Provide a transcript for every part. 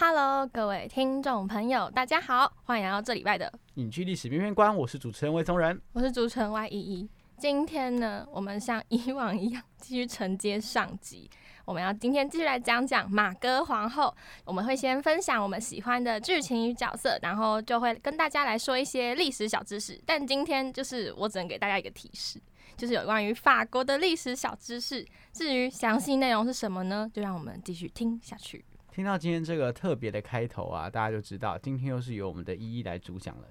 Hello，各位听众朋友，大家好，欢迎来到这礼拜的影剧历史面面观。我是主持人魏松仁，我是主持人 Y 依依。今天呢，我们像以往一样继续承接上集，我们要今天继续来讲讲马哥皇后。我们会先分享我们喜欢的剧情与角色，然后就会跟大家来说一些历史小知识。但今天就是我只能给大家一个提示，就是有关于法国的历史小知识。至于详细内容是什么呢？就让我们继续听下去。听到今天这个特别的开头啊，大家就知道今天又是由我们的一一来主讲了。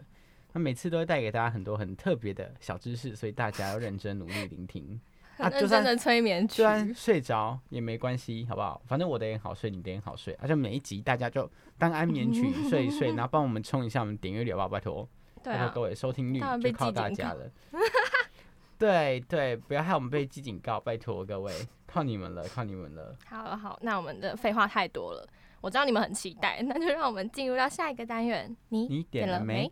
那每次都会带给大家很多很特别的小知识，所以大家要认真努力聆听。啊，认真的催眠虽然睡着也没关系，好不好？反正我的也好睡，你的也好睡。而且每一集大家就当安眠曲睡一睡，然后帮我们冲一下我们点阅率，好不好？拜托，拜托各位收听率就靠大家了。对对，不要害我们被记警告，拜托各位。靠你们了，靠你们了。好了好，那我们的废话太多了，我知道你们很期待，那就让我们进入到下一个单元。你你点了没？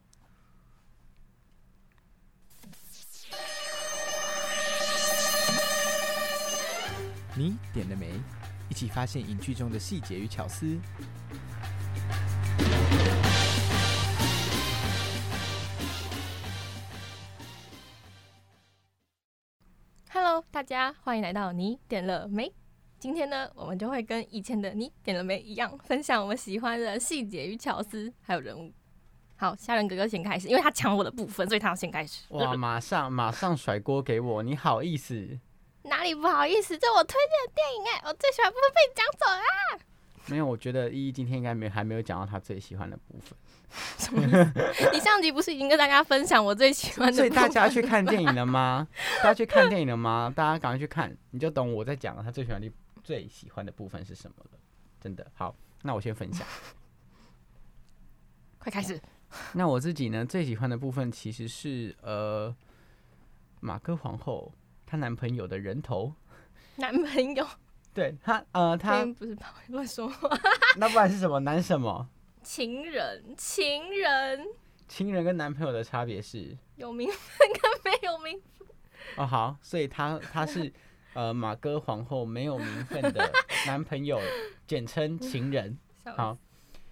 你点了没？一起发现影剧中的细节与巧思。大家欢迎来到你点了没？今天呢，我们就会跟以前的你点了没一样，分享我们喜欢的细节与巧思，还有人物。好，虾仁哥哥先开始，因为他抢我的部分，所以他要先开始。哇，马上马上甩锅给我，你好意思？哪里不好意思？这我推荐的电影哎，我最喜欢部分被你讲走啦。没有，我觉得依依今天应该没还没有讲到他最喜欢的部分。什么？你上集不是已经跟大家分享我最喜欢的？所以大家去看电影了吗？大家去看电影了吗？大家赶快去看，你就懂我在讲他最喜欢的、最喜欢的部分是什么了。真的好，那我先分享，快开始。那我自己呢，最喜欢的部分其实是呃，马哥皇后她男朋友的人头。男朋友？对他呃，他不是乱说话。那不然是什么？男什么？情人，情人，情人跟男朋友的差别是有名分跟没有名分。哦，好，所以他他是呃马哥皇后没有名分的 男朋友，简称情人。好，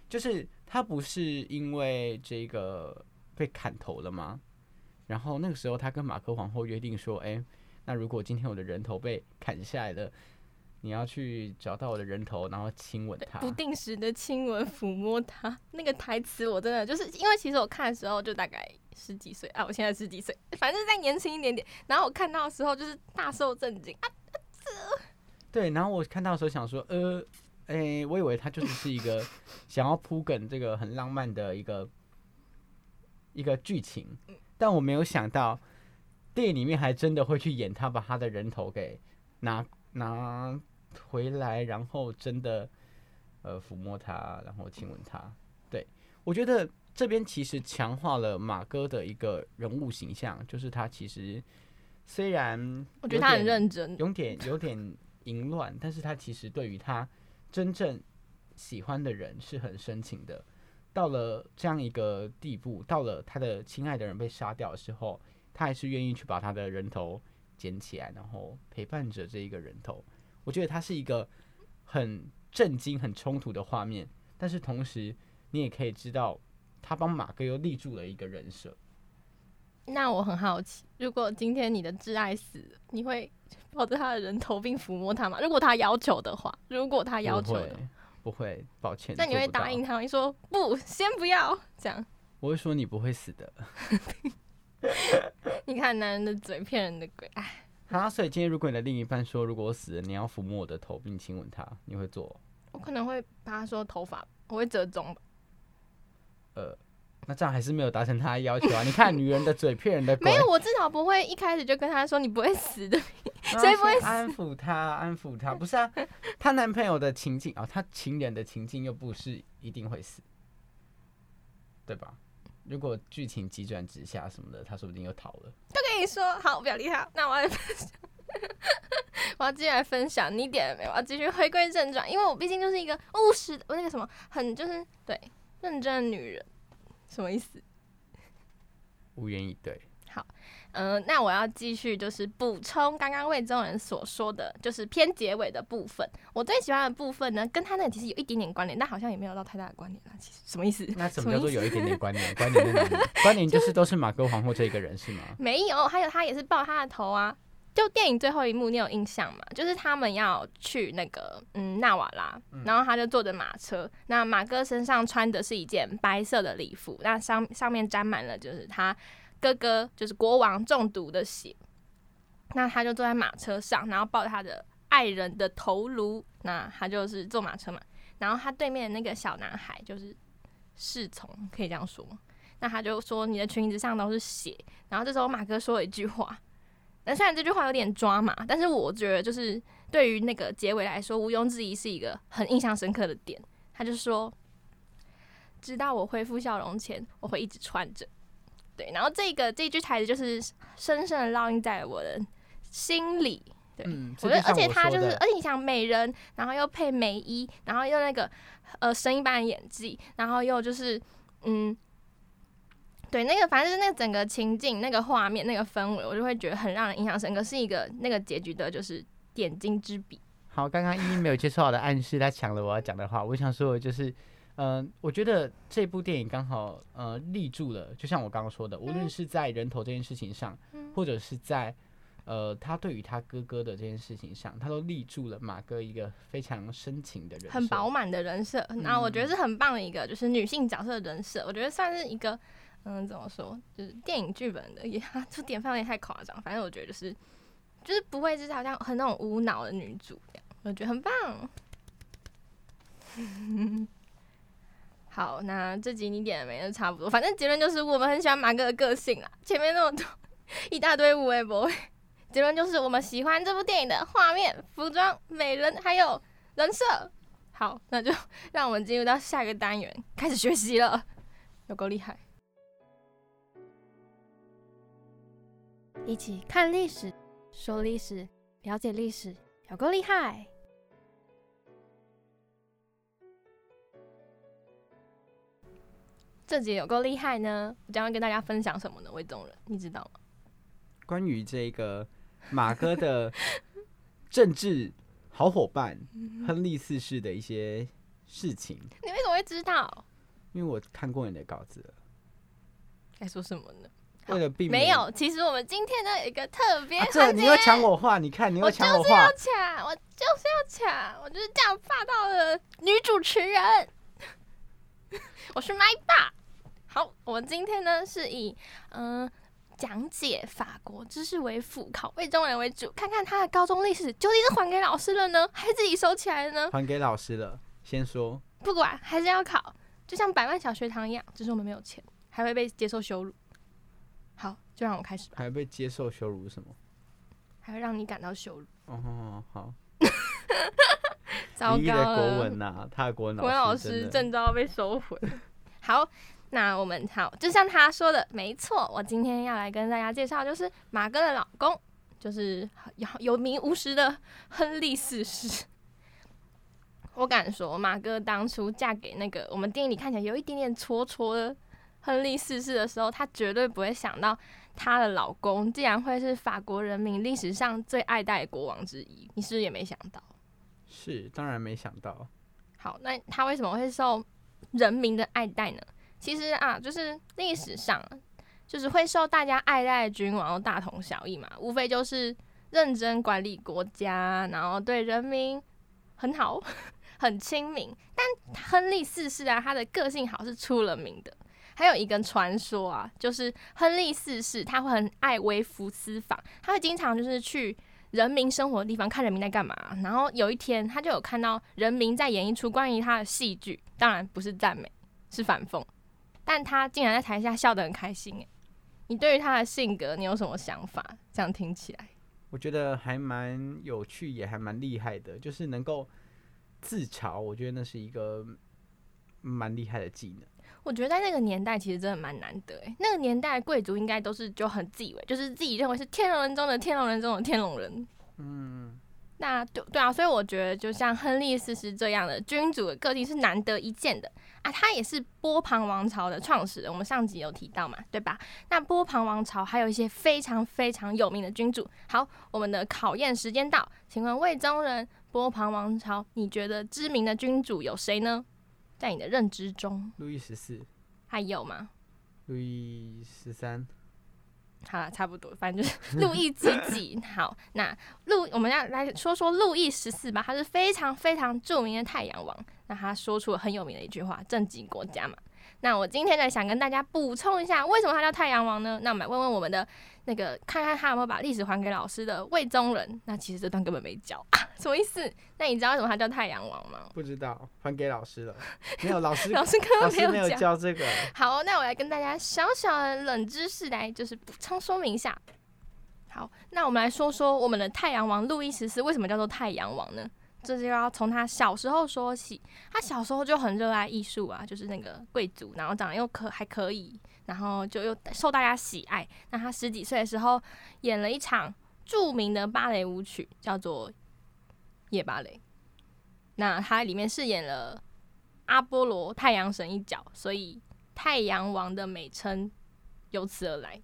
就是他不是因为这个被砍头了吗？然后那个时候他跟马哥皇后约定说，哎，那如果今天我的人头被砍下来了。你要去找到我的人头，然后亲吻他，不定时的亲吻、抚摸他。那个台词我真的就是因为其实我看的时候就大概十几岁啊，我现在十几岁，反正再年轻一点点。然后我看到的时候就是大受震惊啊！对，然后我看到的时候想说，呃，哎，我以为他就是是一个想要铺梗这个很浪漫的一个一个剧情，但我没有想到电影里面还真的会去演他把他的人头给拿拿。回来，然后真的，呃，抚摸他，然后亲吻他。对我觉得这边其实强化了马哥的一个人物形象，就是他其实虽然我觉得他很认真，有点有点淫乱，但是他其实对于他真正喜欢的人是很深情的。到了这样一个地步，到了他的亲爱的人被杀掉的时候，他还是愿意去把他的人头捡起来，然后陪伴着这一个人头。我觉得它是一个很震惊、很冲突的画面，但是同时你也可以知道，他帮马哥又立住了一个人设。那我很好奇，如果今天你的挚爱死了，你会抱着他的人头并抚摸他吗？如果他要求的话，如果他要求的，不会，抱歉。那你会答应？他吗？你说不，先不要这样。我会说你不会死的。你看男人的嘴骗人的鬼，哎，啊，所以今天如果你的另一半说，如果我死了，你要抚摸我的头并亲吻他，你会做？我可能会把他说头发，我会折中吧。呃，那这样还是没有达成他的要求啊！你看，女人的嘴骗人的鬼。没有，我至少不会一开始就跟他说你不会死的。然后谁不会死安抚他，安抚他，不是啊？她男朋友的情境啊，她情人的情境又不是一定会死，对吧？如果剧情急转直下什么的，他说不定又逃了。都跟你说好，不要理他。那我要分享，我要继续来分享。你点了没有？我要继续回归正传，因为我毕竟就是一个务实的，我那个什么，很就是对认真的女人，什么意思？无言以对。嗯、那我要继续就是补充刚刚魏中人所说的，就是偏结尾的部分。我最喜欢的部分呢，跟他那其实有一点点关联，但好像也没有到太大的关联啦。其实什么意思？那什么叫做有一点点关联？关联在哪里？关联就是都是马哥皇后这一个人是吗？没有，还有他也是抱他的头啊。就电影最后一幕，你有印象吗？就是他们要去那个嗯纳瓦拉，然后他就坐着马车，那马哥身上穿的是一件白色的礼服，那上上面沾满了就是他哥哥就是国王中毒的血。那他就坐在马车上，然后抱着他的爱人的头颅，那他就是坐马车嘛。然后他对面的那个小男孩就是侍从，可以这样说吗？那他就说你的裙子上都是血。然后这时候马哥说了一句话，那虽然这句话有点抓马，但是我觉得就是对于那个结尾来说，毋庸置疑是一个很印象深刻的点。他就说，直到我恢复笑容前，我会一直穿着。对，然后这个这句台词就是深深的烙印在我的心里。对，嗯，我觉得，而且他他就是，而且你想美人，然后又配美衣，然后又那个呃神一般的演技，然后又就是嗯，对，那个反正就是那个整个情境、那个画面、那个氛围，我就会觉得很让人印象深刻，是一个那个结局的就是点睛之笔。好，刚刚依依没有接受到的暗示，他抢了我要讲的话。我想说的就是，嗯、我觉得这部电影刚好呃立住了，就像我刚刚说的，无论是在人头这件事情上，嗯。或者是在呃他对于他哥哥的这件事情上，他都立住了马哥一个非常深情的人，很饱满的人设，然后我觉得是很棒的一个，就是女性角色的人设，我觉得算是一个，嗯，怎么说，就是电影剧本的，也 这典范有点太夸张，反正我觉得就是，就是不会就是好像很那种无脑的女主这样，我觉得很棒。好，那这集你点的没就差不多，反正结论就是我们很喜欢马哥的个性啦，前面那么多一大堆无微不微，结论就是我们喜欢这部电影的画面、服装、美人还有人设。好，那就 让我们进入到下一个单元，开始学习了，有够厉害！一起看历史，说历史，了解历史，有够厉害！这集有够厉害呢，我将会跟大家分享什么呢？魏宗仁，你知道吗？关于这个马哥的 政治好伙伴亨利四世的一些事情，你为什么会知道？因为我看过你的稿子了，该说什么呢？为了避免没有，其实我们今天呢有一个特别啊，这。你又抢我话，你看你又我抢我话就是要，抢，我就是要抢，我就是这样霸道的女主持人。我是麦霸。好，我们今天呢是以嗯、讲解法国知识为辅，考魏中人为主，看看他的高中历史究竟是还给老师了呢，还是自己收起来了呢？还给老师了。先说，不管，还是要考，就像百万小学堂一样，只是我们没有钱，还会被接受羞辱。好，就让我开始吧，还被接受羞辱什么？还会让你感到羞辱。哦，好，糟糕了国。文呐、他的国文老师真的师证照被收回。好，那我们好，就像他说的，没错，我今天要来跟大家介绍，就是马哥的老公，就是有有名无实的亨利四世。我敢说，马哥当初嫁给那个我们电影里看起来有一点点戳戳的亨利四世的时候，她绝对不会想到她的老公竟然会是法国人民历史上最爱戴的国王之一。你是不是也没想到？是当然没想到，好，那他为什么会受人民的爱戴呢？其实啊，就是历史上就是会受大家爱戴的君王都大同小异嘛，无非就是认真管理国家，然后对人民很好，很亲民。但亨利四世啊，他的个性好是出了名的。还有一个传说啊，就是亨利四世他会很爱微服私访，他会经常就是去人民生活的地方看人民在干嘛。然后有一天，他就有看到人民在演一出关于他的戏剧，当然不是赞美，是反讽。但他竟然在台下笑得很开心。诶，你对于他的性格，你有什么想法？这样听起来，我觉得还蛮有趣，也还蛮厉害的，就是能够自嘲。我觉得那是一个蛮厉害的技能。我觉得在那个年代，其实真的蛮难得诶。那个年代贵族应该都是就很自以为，就是自己认为是天龙人中的天龙人中的天龙人。嗯，那对对啊，所以我觉得就像亨利四世这样的君主的个性是难得一见的啊。他也是波旁王朝的创始人，我们上集有提到嘛，对吧？那波旁王朝还有一些非常非常有名的君主。好，我们的考验时间到，请问魏宗仁，波旁王朝你觉得知名的君主有谁呢？在你的认知中，路易十四还有吗？路易十三，好了，差不多，反正就是 路易几几。好，那路我们要来说说路易十四吧，他是非常非常著名的太阳王。那他说出了很有名的一句话：“政绩国家嘛。”那我今天呢，想跟大家补充一下，为什么他叫太阳王呢？那我们来问问我们的那个，看看他有没有把历史还给老师的魏宗仁。那其实这段根本没教啊，什么意思？那你知道为什么他叫太阳王吗？不知道，还给老师了。没有老师，老师刚刚没有教这个。好，那我来跟大家小小的冷知识来，就是补充说明一下。好，那我们来说说我们的太阳王路易十四为什么叫做太阳王呢？这就要从他小时候说起。他小时候就很热爱艺术啊，就是那个贵族，然后长得又可还可以，然后就又受大家喜爱。那他十几岁的时候演了一场著名的芭蕾舞曲，叫做《夜芭蕾》。那他里面饰演了阿波罗太阳神一角，所以太阳王的美称由此而来。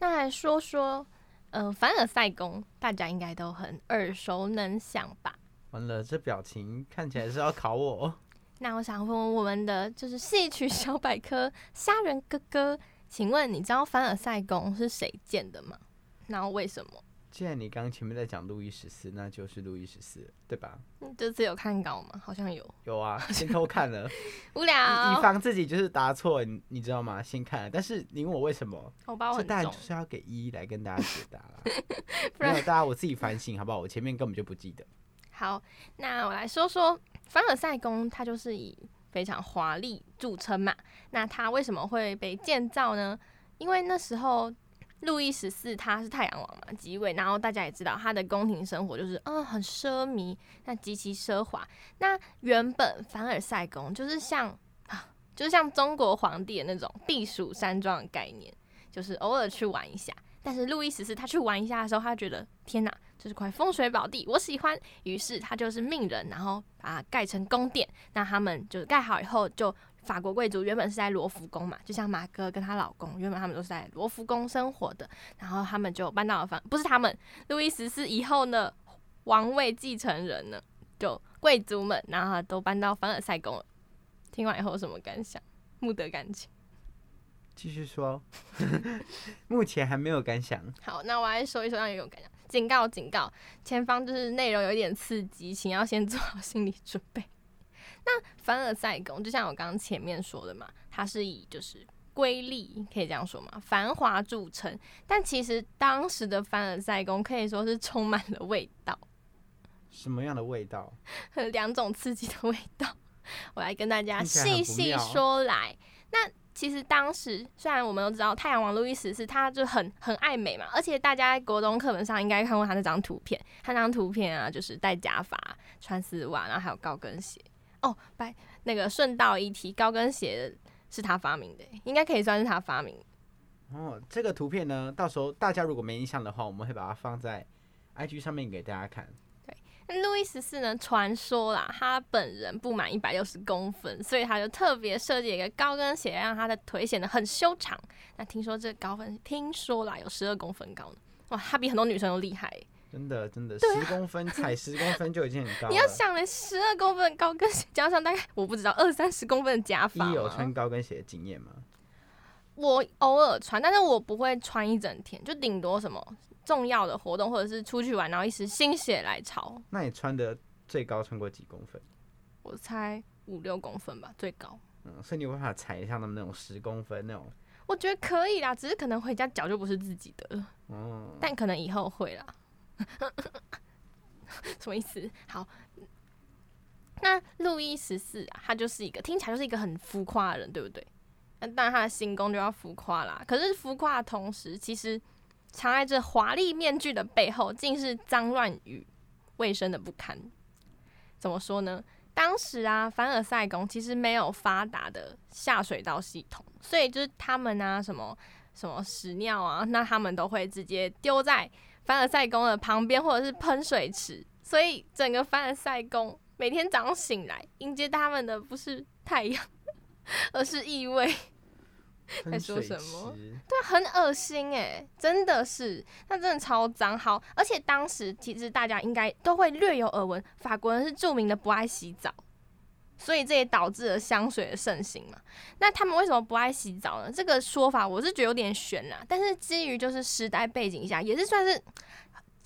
那来说说，嗯，凡尔赛宫，大家应该都很耳熟能详吧？完了，这表情看起来是要考我。那我想问问我们的就是戏曲小百科虾仁哥哥，请问你知道凡尔赛宫是谁建的吗？然后为什么？既然你刚刚前面在讲路易十四，那就是路易十四，对吧？这次有看稿吗？好像有。有啊，先偷看了。无聊。以防自己就是答错，你你知道吗？先看了。但是你问我为什么？我把我当然就是要给一一来跟大家解答了。没有，大家我自己反省好不好？我前面根本就不记得。好，那我来说说凡尔赛宫，它就是以非常华丽著称嘛。那它为什么会被建造呢？因为那时候路易十四他是太阳王嘛，即位，然后大家也知道他的宫廷生活就是嗯很奢靡，那极其奢华。那原本凡尔赛宫就是像啊，就是像中国皇帝的那种避暑山庄的概念，就是偶尔去玩一下。但是路易十四他去玩一下的时候，他觉得天哪！这是块风水宝地，我喜欢。于是他就是命人，然后把它盖成宫殿。那他们就盖好以后，就法国贵族原本是在罗浮宫嘛，就像马哥跟她老公，原本他们都是在罗浮宫生活的。然后他们就搬到了房，不是他们，路易十四以后呢，王位继承人呢，就贵族们，然后都搬到凡尔赛宫了。听完以后有什么感想？目得感情。继续说，目前还没有感想。好，那我来说一说让有感想。警告，警告！前方就是内容有点刺激，请要先做好心理准备。那凡尔赛宫就像我刚刚前面说的嘛，它是以就是瑰丽，可以这样说嘛，繁华著称。但其实当时的凡尔赛宫可以说是充满了味道。什么样的味道？两种刺激的味道，我来跟大家细细说来。那其实当时虽然我们都知道太阳王路易十四，他就很很爱美嘛，而且大家国中课本上应该看过他那张图片，他那张图片啊，就是戴假发、穿丝袜，然后还有高跟鞋。哦，拜那个顺道一提，高跟鞋是他发明的，应该可以算是他发明。哦，这个图片呢，到时候大家如果没印象的话，我们会把它放在 IG 上面给大家看。路易十四呢？传说啦，他本人不满一百六十公分，所以他就特别设计一个高跟鞋，让他的腿显得很修长。那听说这高跟，听说啦有十二公分高呢。哇，他比很多女生都厉害。真的，真的，十公分 踩十公分就已经很高。你要想嘞，十二公分高跟鞋加上大概我不知道二三十公分的假发。你有穿高跟鞋的经验吗？我偶尔穿，但是我不会穿一整天，就顶多什么。重要的活动，或者是出去玩，然后一时心血来潮。那你穿的最高穿过几公分？我猜五六公分吧，最高。嗯，所以你有办法踩像他们那种十公分那种，我觉得可以啦，只是可能回家脚就不是自己的了，嗯，但可能以后会啦。什么意思？好，那路易十四啊，他就是一个听起来就是一个很浮夸的人，对不对？那当然他的行宫就要浮夸啦。可是浮夸的同时，其实藏在这华丽面具的背后，竟是脏乱与卫生的不堪。怎么说呢？当时啊，凡尔赛宫其实没有发达的下水道系统，所以就是他们啊，什么什么屎尿啊，那他们都会直接丢在凡尔赛宫的旁边，或者是喷水池。所以整个凡尔赛宫每天早上醒来，迎接他们的不是太阳，而是异味。在说什么对，很恶心哎，真的是，那真的超脏。好，而且当时其实大家应该都会略有耳闻，法国人是著名的不爱洗澡，所以这也导致了香水的盛行嘛。那他们为什么不爱洗澡呢？这个说法我是觉得有点悬啦，但是基于就是时代背景下，也是算是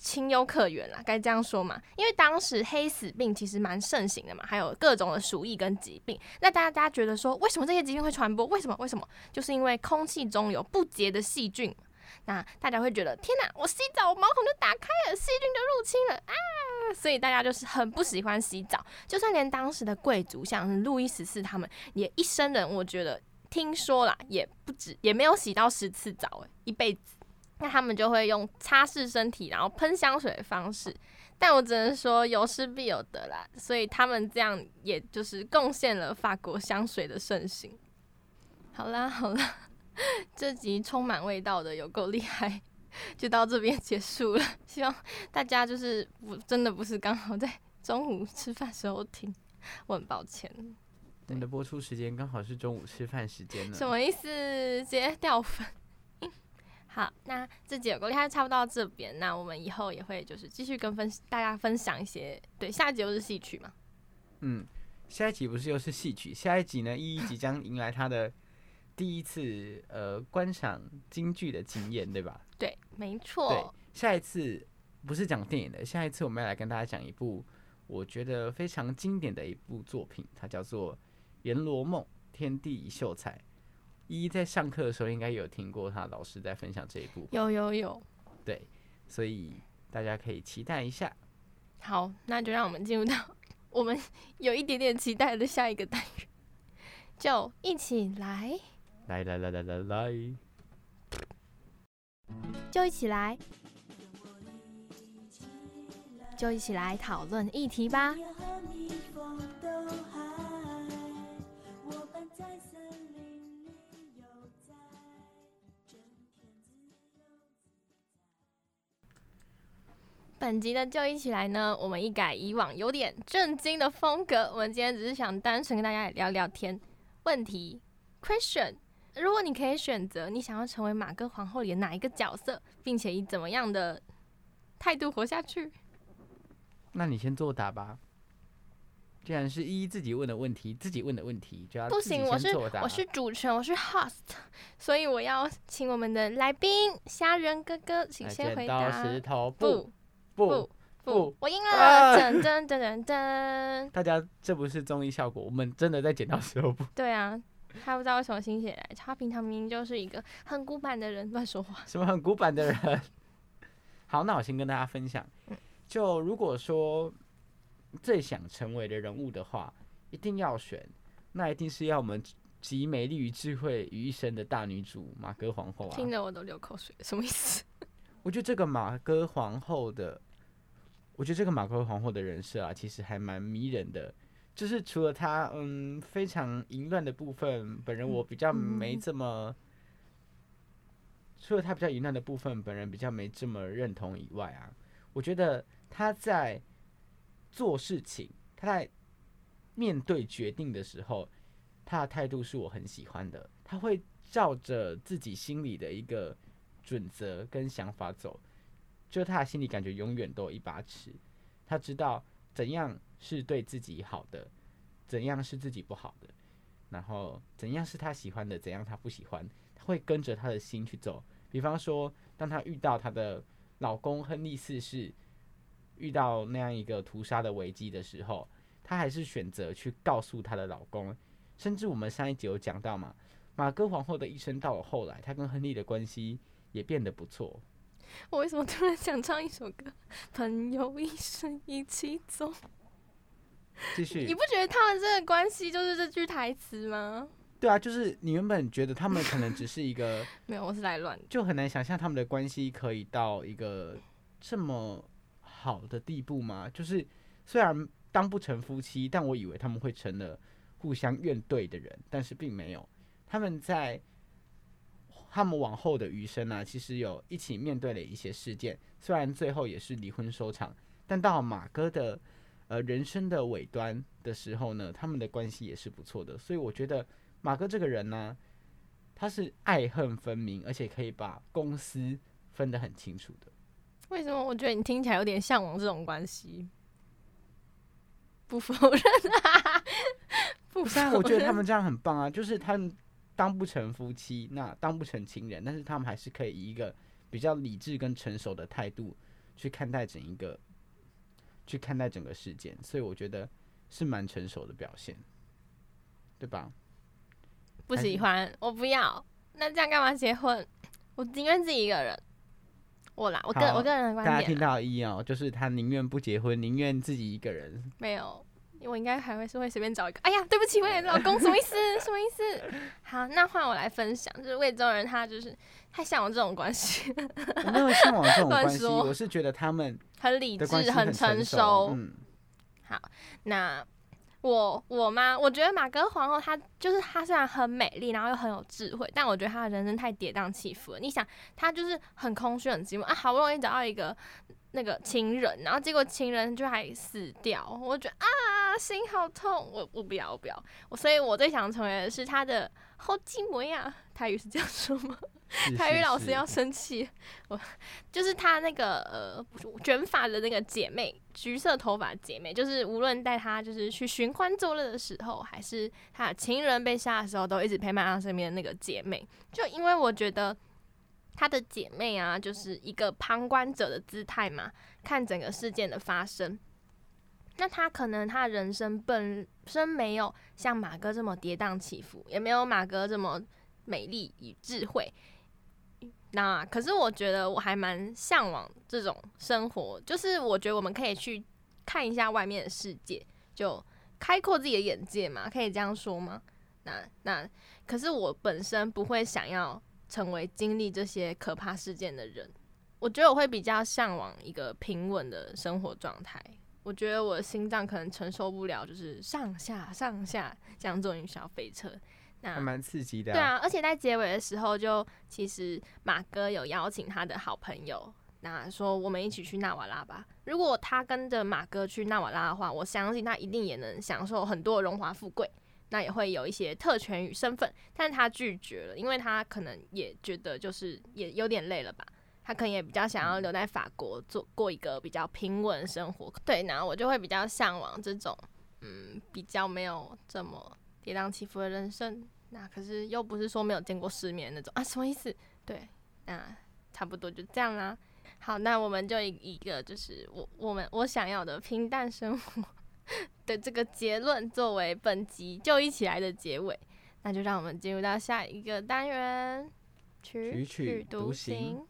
情有可原啦，该这样说嘛。因为当时黑死病其实蛮盛行的嘛，还有各种的鼠疫跟疾病。那大家觉得说，为什么这些疾病会传播？为什么？为什么？就是因为空气中有不洁的细菌。那大家会觉得，天哪！我洗澡，我毛孔就打开了，细菌就入侵了啊！所以大家就是很不喜欢洗澡。就算连当时的贵族，像路易十四他们，也一生人，我觉得听说啦，也不止，也没有洗到十次澡，诶，一辈子。那他们就会用擦拭身体，然后喷香水的方式。但我只能说有失必有得啦，所以他们这样也就是贡献了法国香水的盛行。好啦好啦，这集充满味道的有够厉害，就到这边结束了。希望大家就是不真的不是刚好在中午吃饭时候听，我很抱歉。我们的播出时间刚好是中午吃饭时间呢。什么意思？直接掉粉。好，那这节有够厉害，差不多到这边。那我们以后也会就是继续跟分大家分享一些，对，下一集又是戏曲嘛，嗯，下一集不是又是戏曲？下一集呢，依依即将迎来他的第一次呃观赏京剧的经验，对吧？对，没错对错，，下一次不是讲电影的，下一次我们要来跟大家讲一部我觉得非常经典的一部作品，它叫做《阎罗梦》，天地一秀才。依依在上课的时候应该有听过他老师在分享这一部，有有有。对，所以大家可以期待一下。好，那就让我们进入到我们有一点点期待的下一个单元，就一起来，来来来来来来，就一起来，就一起来讨论议题吧。本集的就一起来呢，我们一改以往有点震惊的风格，我们今天只是想单纯跟大家聊聊天。问题 question：如果你可以选择，你想要成为马哥皇后里的哪一个角色，并且以怎么样的态度活下去？那你先作答吧。既然是依依自己问的问题，自己问的问题就要不行，我是我是主持人，我是 host，所以我要请我们的来宾虾仁哥哥，请先回剪刀答。石头不布不不不，我赢啊了！噔噔噔噔噔。大家这不是综艺效果，我们真的在剪刀石头布。对啊，他不知道为什么心血来潮，他平常明明就是一个很古板的人，乱说话。什么很古板的人。好，那我先跟大家分享，嗯就如果说最想成为的人物的话，一定要选，那一定是要我们集美丽与智慧于一身的大女主马格皇后啊。听得我都流口水，什么意思？我觉得这个马哥皇后的，我觉得这个马哥皇后的人设啊，其实还蛮迷人的。就是除了她嗯非常淫乱的部分，本人我比较没嗯这么，除了她比较淫乱的部分，本人比较没这么认同以外啊，我觉得她在做事情，她在面对决定的时候，她的态度是我很喜欢的。他会照着自己心里的一个准则跟想法走，就他的心里感觉永远都有一把尺，他知道怎样是对自己好的，怎样是自己不好的，然后怎样是他喜欢的，怎样他不喜欢，他会跟着他的心去走。比方说，当他遇到他的老公亨利四世遇到那样一个屠杀的危机的时候，她还是选择去告诉她的老公，甚至我们上一集有讲到嘛，马哥皇后的一生到了后来，她跟亨利的关系也变得不错。我为什么突然想唱一首歌？朋友一生一起走。继续你，不觉得他们这个关系就是这句台词吗？对啊，就是你原本觉得他们可能只是一个，没有，我是来乱的。就很难想象他们的关系可以到一个这么好的地步吗？就是虽然当不成夫妻，但我以为他们会成了互相怨怼的人，但是并没有。他们在他们往后的余生呢、其实有一起面对了一些事件，虽然最后也是离婚收场，但到马哥的呃人生的尾端的时候呢，他们的关系也是不错的。所以我觉得马哥这个人呢、他是爱恨分明，而且可以把公司分得很清楚的。为什么我觉得你听起来有点向往这种关系？不否认啊，不不是啊，我觉得他们这样很棒啊，就是他们当不成夫妻，那当不成情人，但是他们还是可以以一个比较理智跟成熟的态度去看待整一个，去看待整个事件，所以我觉得是蛮成熟的表现，对吧？不喜欢，我不要。那这样干嘛结婚？我宁愿自己一个人。我啦，我个我个人的观点大家听到一哦，就是他宁愿不结婚，宁愿自己一个人。没有，我应该还会是会随便找一个。哎呀，对不起，未来的老公，什么意思？什么意思？好，那换我来分享，就是魏州人他就是太向往这种关系，我没有向往这种关系，我是觉得他们很理智很成熟。嗯，那我我妈，我觉得马格皇后她就是她虽然很美丽，然后又很有智慧，但我觉得她的人生太跌宕起伏了。你想，她就是很空虚、很寂寞啊，好不容易找到一个那个情人，然后结果情人就还死掉，我觉得啊，心好痛。我我不要，我不要。我所以，我最想成为的是他的后继模样。台语是这样说吗？是 台语老师要生气，我就是他那个呃卷发的那个姐妹，橘色头发姐妹，就是无论带她就是去寻欢作乐的时候，还是她的情人被杀的时候，都一直陪伴她身边的那个姐妹。就因为我觉得她的姐妹啊，就是一个旁观者的姿态嘛，看整个事件的发生。那她可能她人生本身没有像马哥这么跌宕起伏，也没有马哥这么美丽与智慧。那可是我觉得我还蛮向往这种生活，就是我觉得我们可以去看一下外面的世界，就开阔自己的眼界嘛，可以这样说吗？那那可是我本身不会想要成为经历这些可怕事件的人，我觉得我会比较向往一个平稳的生活状态。我觉得我的心脏可能承受不了，就是上下上下这样坐云霄飞车。那还蛮刺激的、对啊，而且在结尾的时候就，其实马哥有邀请他的好朋友，那说我们一起去纳瓦拉吧。如果他跟着马哥去纳瓦拉的话，我相信他一定也能享受很多荣华富贵，那也会有一些特权与身份。但是他拒绝了，因为他可能也觉得就是也有点累了吧。他可能也比较想要留在法国做过一个比较平稳的生活，对，然后我就会比较向往这种，嗯，比较没有这么跌宕起伏的人生。那可是又不是说没有见过世面那种啊，什么意思？对，那差不多就这样啦。好，那我们就以一个就是我我们我想要的平淡生活的这个结论作为本集就一起来的结尾，那就让我们进入到下一个单元，曲曲曲独独行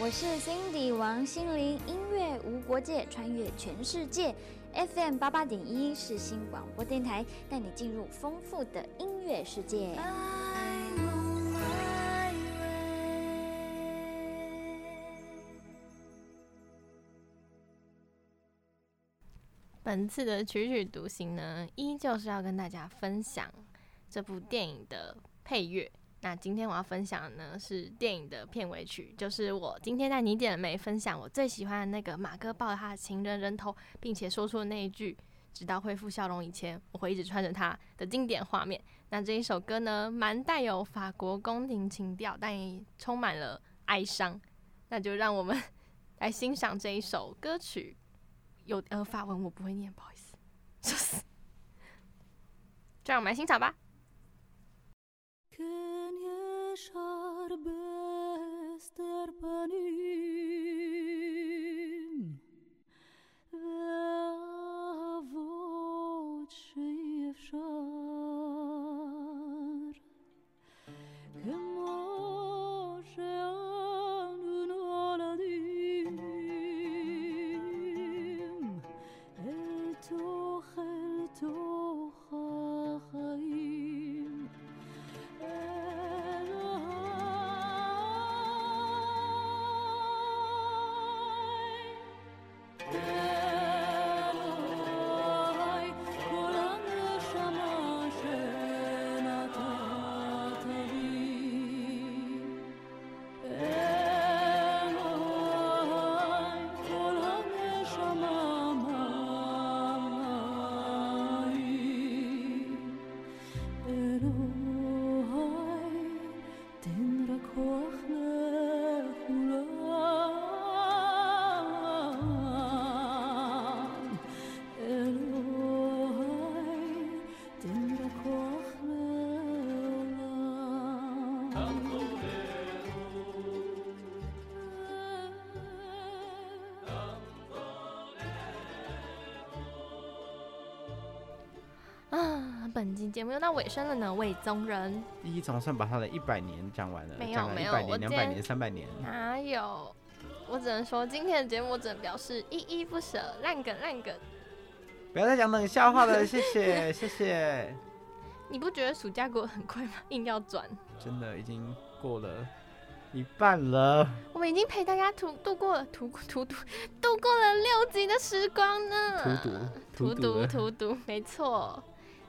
我是 Cindy 王心凌，音乐无国界，穿越全世界。FM 八八点一是新广播电台，带你进入丰富的音乐世界。爱本次的曲曲独行呢，依旧是要跟大家分享这部电影的配乐。那今天我要分享的呢是电影的片尾曲，就是我今天在你点了没分享我最喜欢的那个马哥抱着他的情人人头，并且说出的那一句“直到恢复笑容以前，我会一直穿着它”的经典画面。那这一首歌呢，蛮带有法国宫廷情调，但也充满了哀伤。那就让我们 来欣赏这一首歌曲。有呃法文我不会念，不好意思，就是，这样我们来欣赏吧。本期节目又到尾声了呢，魏宗仁一一总算把他的一百年讲完了，没有没有两百年、三百年。哪有？我只能说今天的节目我只能表示依依不舍，烂梗烂梗。不要再讲冷笑话了，谢谢 谢谢。你不觉得暑假过得很快吗？硬要转，真的已经过了一半了，我们已经陪大家度度过了图图图度过了六集的时光呢。荼毒荼毒了荼毒，没错。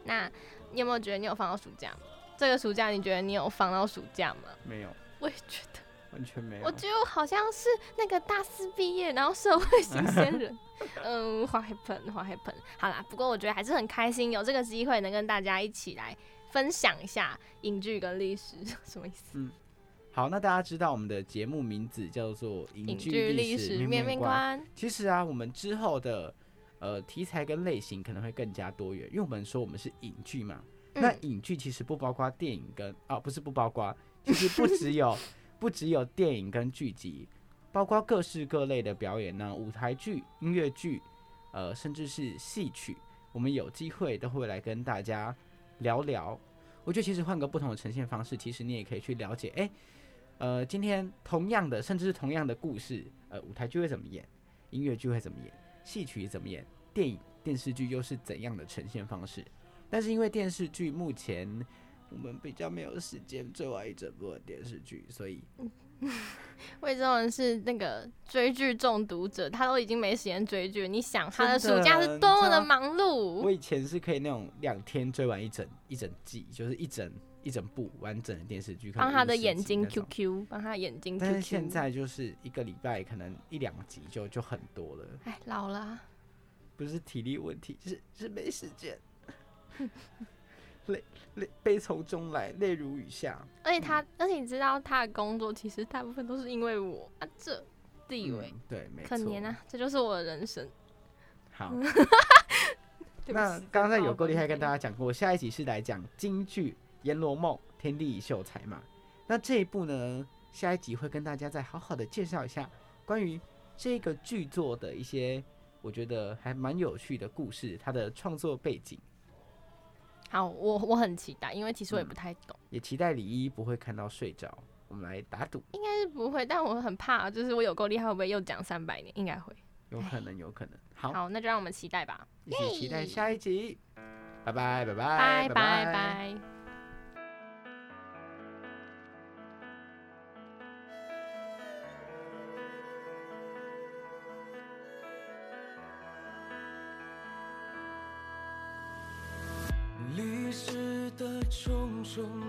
那你有没有觉得你有放到暑假？这个暑假你觉得你有放到暑假吗？没有，我也觉得，完全没有。我觉得好像是那个大四毕业，然后社会新鲜人。嗯，what happened？what happened？好啦，不过我觉得还是很开心，有这个机会能跟大家一起来分享一下影剧跟历史，什么意思？嗯好，那大家知道我们的节目名字叫做《影剧历历史面。面观，其实啊，我们之后的呃题材跟类型可能会更加多元，因为我们说我们是影剧嘛。那嗯影剧其实不包括电影跟啊，不是不包括，其实不只有 不只有电影跟剧集，包括各式各类的表演呢，舞台剧、音乐剧，呃，甚至是戏曲，我们有机会都会来跟大家聊聊。我觉得其实换个不同的呈现方式，其实你也可以去了解，哎、呃，今天同样的，甚至是同样的故事，呃，舞台剧会怎么演，音乐剧会怎么演，戏曲怎么演，电影、电视剧又是怎样的呈现方式？但是因为电视剧目前我们比较没有时间追完一整部的电视剧，所以 魏宗仁是那个追剧中毒者，他都已经没时间追剧了。你想他的暑假是多么的忙碌我？以前是可以那种两天追完一整一整季，就是一整一整部完整的电视剧，可能帮他的眼睛 QQ，帮他眼睛 QQ。但是现，在就是一个礼拜可能一两集就就很多了，哎，老了啊，不是体力问题，是是没时间，泪泪悲从中来，泪如雨下。而且他，而且你知道他的工作其实大部分都是因为我啊，这地位、嗯对，没错。可怜啊，这就是我的人生。好，那刚才有够厉害，跟。大家讲过，下一集是来讲京剧《阎罗梦》《天地一秀才》嘛。那这一部呢，下一集会跟大家再好好的介绍一下关于这个剧作的一些我觉得还蛮有趣的故事，它的创作背景。好，我我很期待，因为其实我也嗯不太懂，也期待李一不会看到睡着。我们来打赌，应该是不会，但我很怕，就是我有够厉害，会不会又讲三百年？应该会。有可能，有可能。好，好，那就让我们期待吧。一起期待下一集。拜拜，拜拜，拜拜拜。重